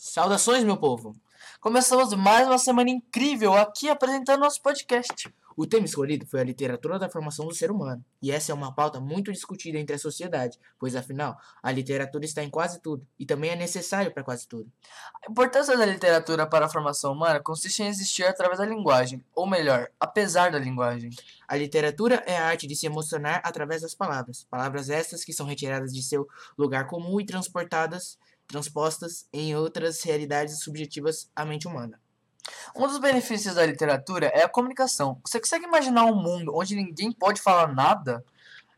Saudações, meu povo! Começamos mais uma semana incrível aqui apresentando nosso podcast. O tema escolhido foi a literatura da formação do ser humano, e essa é uma pauta muito discutida entre a sociedade, pois afinal, a literatura está em quase tudo, e também é necessário para quase tudo. A importância da literatura para a formação humana consiste em existir através da linguagem, ou melhor, apesar da linguagem. A literatura é a arte de se emocionar através das palavras, palavras estas que são retiradas de seu lugar comum e transportadas transpostas em outras realidades subjetivas à mente humana. Um dos benefícios da literatura é a comunicação. Você consegue imaginar um mundo onde ninguém pode falar nada?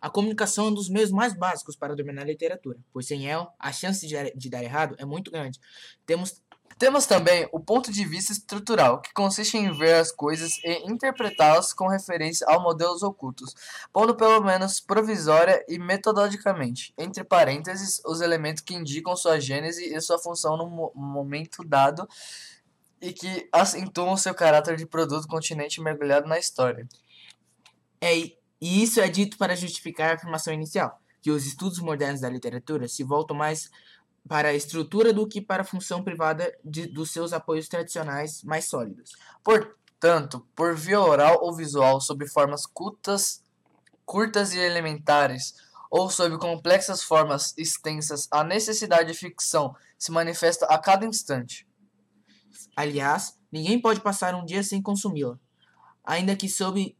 A comunicação é um dos meios mais básicos para dominar a literatura, pois sem ela, a chance de dar errado é muito grande. Temos temos também o ponto de vista estrutural, que consiste em ver as coisas e interpretá-las com referência a modelos ocultos, pondo pelo menos provisória e metodologicamente, entre parênteses, os elementos que indicam sua gênese e sua função no momento dado e que acentuam seu caráter de produto continente mergulhado na história. É, e isso é dito para justificar a afirmação inicial, que os estudos modernos da literatura se voltam mais para a estrutura do que para a função privada de, dos seus apoios tradicionais mais sólidos. Portanto, por via oral ou visual, sob formas curtas, curtas e elementares, ou sob complexas formas extensas, a necessidade de ficção se manifesta a cada instante. Aliás, ninguém pode passar um dia sem consumi-la, ainda que sob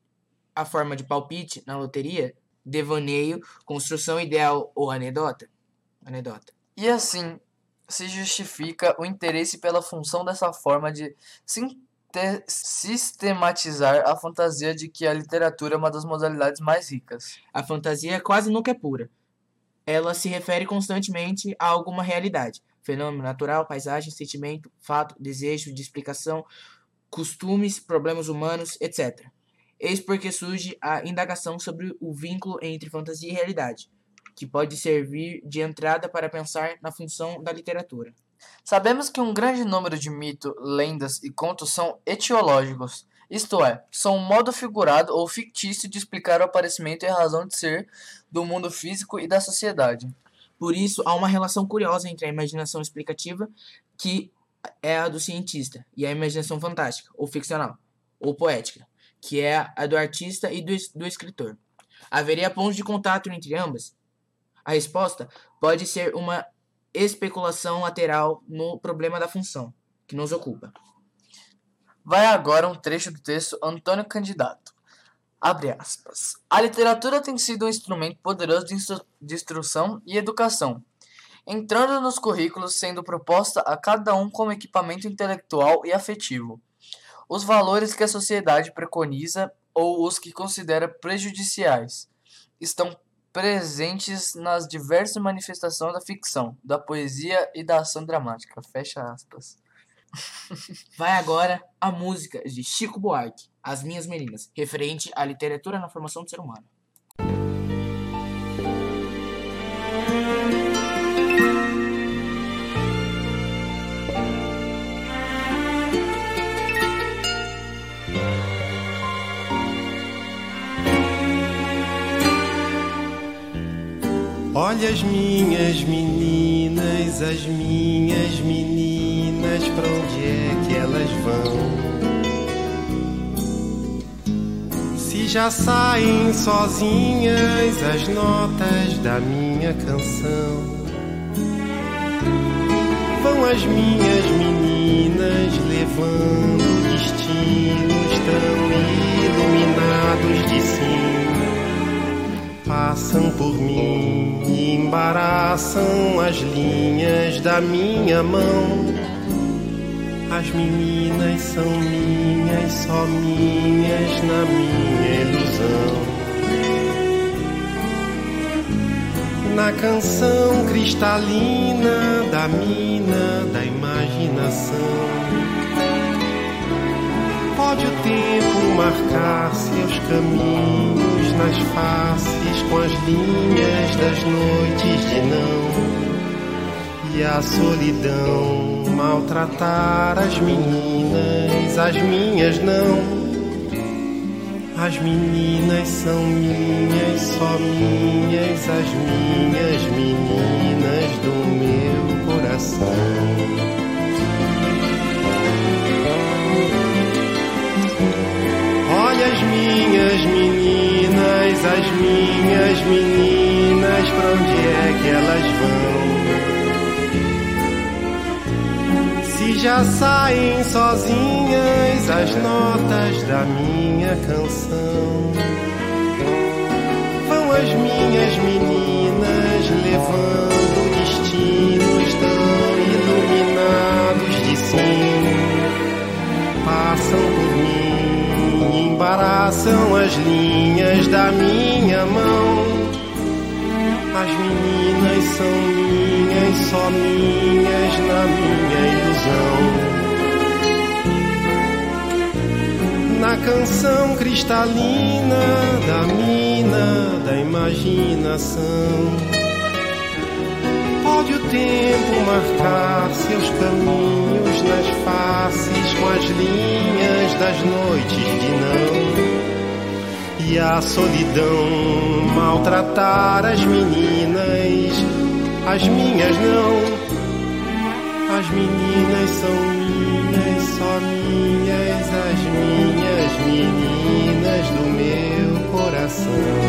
a forma de palpite na loteria, devaneio, construção ideal ou anedota. anedota. E assim se justifica o interesse pela função dessa forma de sistematizar a fantasia de que a literatura é uma das modalidades mais ricas. A fantasia quase nunca é pura. Ela se refere constantemente a alguma realidade, fenômeno natural, paisagem, sentimento, fato, desejo de explicação, costumes, problemas humanos, etc. Eis porque surge a indagação sobre o vínculo entre fantasia e realidade que pode servir de entrada para pensar na função da literatura. Sabemos que um grande número de mitos, lendas e contos são etiológicos, isto é, são um modo figurado ou fictício de explicar o aparecimento e a razão de ser do mundo físico e da sociedade. Por isso, há uma relação curiosa entre a imaginação explicativa, que é a do cientista, e a imaginação fantástica, ou ficcional, ou poética, que é a do artista e do, do escritor. Haveria pontos de contato entre ambas, a resposta pode ser uma especulação lateral no problema da função que nos ocupa. Vai agora um trecho do texto Antônio Candidato. Abre aspas. A literatura tem sido um instrumento poderoso de, instru de instrução e educação, entrando nos currículos sendo proposta a cada um como equipamento intelectual e afetivo. Os valores que a sociedade preconiza ou os que considera prejudiciais estão presentes nas diversas manifestações da ficção, da poesia e da ação dramática. Fecha aspas. Vai agora a música de Chico Buarque, As Minhas Meninas, referente à literatura na formação do ser humano. Olha as minhas meninas, as minhas meninas, pra onde é que elas vão? Se já saem sozinhas as notas da minha canção, vão as minhas meninas levando destinos tão iluminados de cima passam por mim embaraçam as linhas da minha mão. As meninas são minhas, só minhas na minha ilusão. Na canção cristalina da mina da imaginação. Pode o tempo marcar seus caminhos nas faces com as linhas das noites de não e a solidão maltratar as meninas, as minhas não. As meninas são minhas, só minhas, as minhas meninas do meu coração. as minhas meninas, as minhas meninas, pra onde é que elas vão? Se já saem sozinhas as notas da minha canção, vão as minhas meninas embaraçam as linhas da minha mão. As meninas são minhas, só minhas na minha ilusão. Na canção cristalina da mina da imaginação. Pode o tempo marcar seus caminhos nas faces com as linhas das noites de não. E a solidão maltratar as meninas, as minhas não. As meninas são minhas, só minhas, as minhas meninas do meu coração.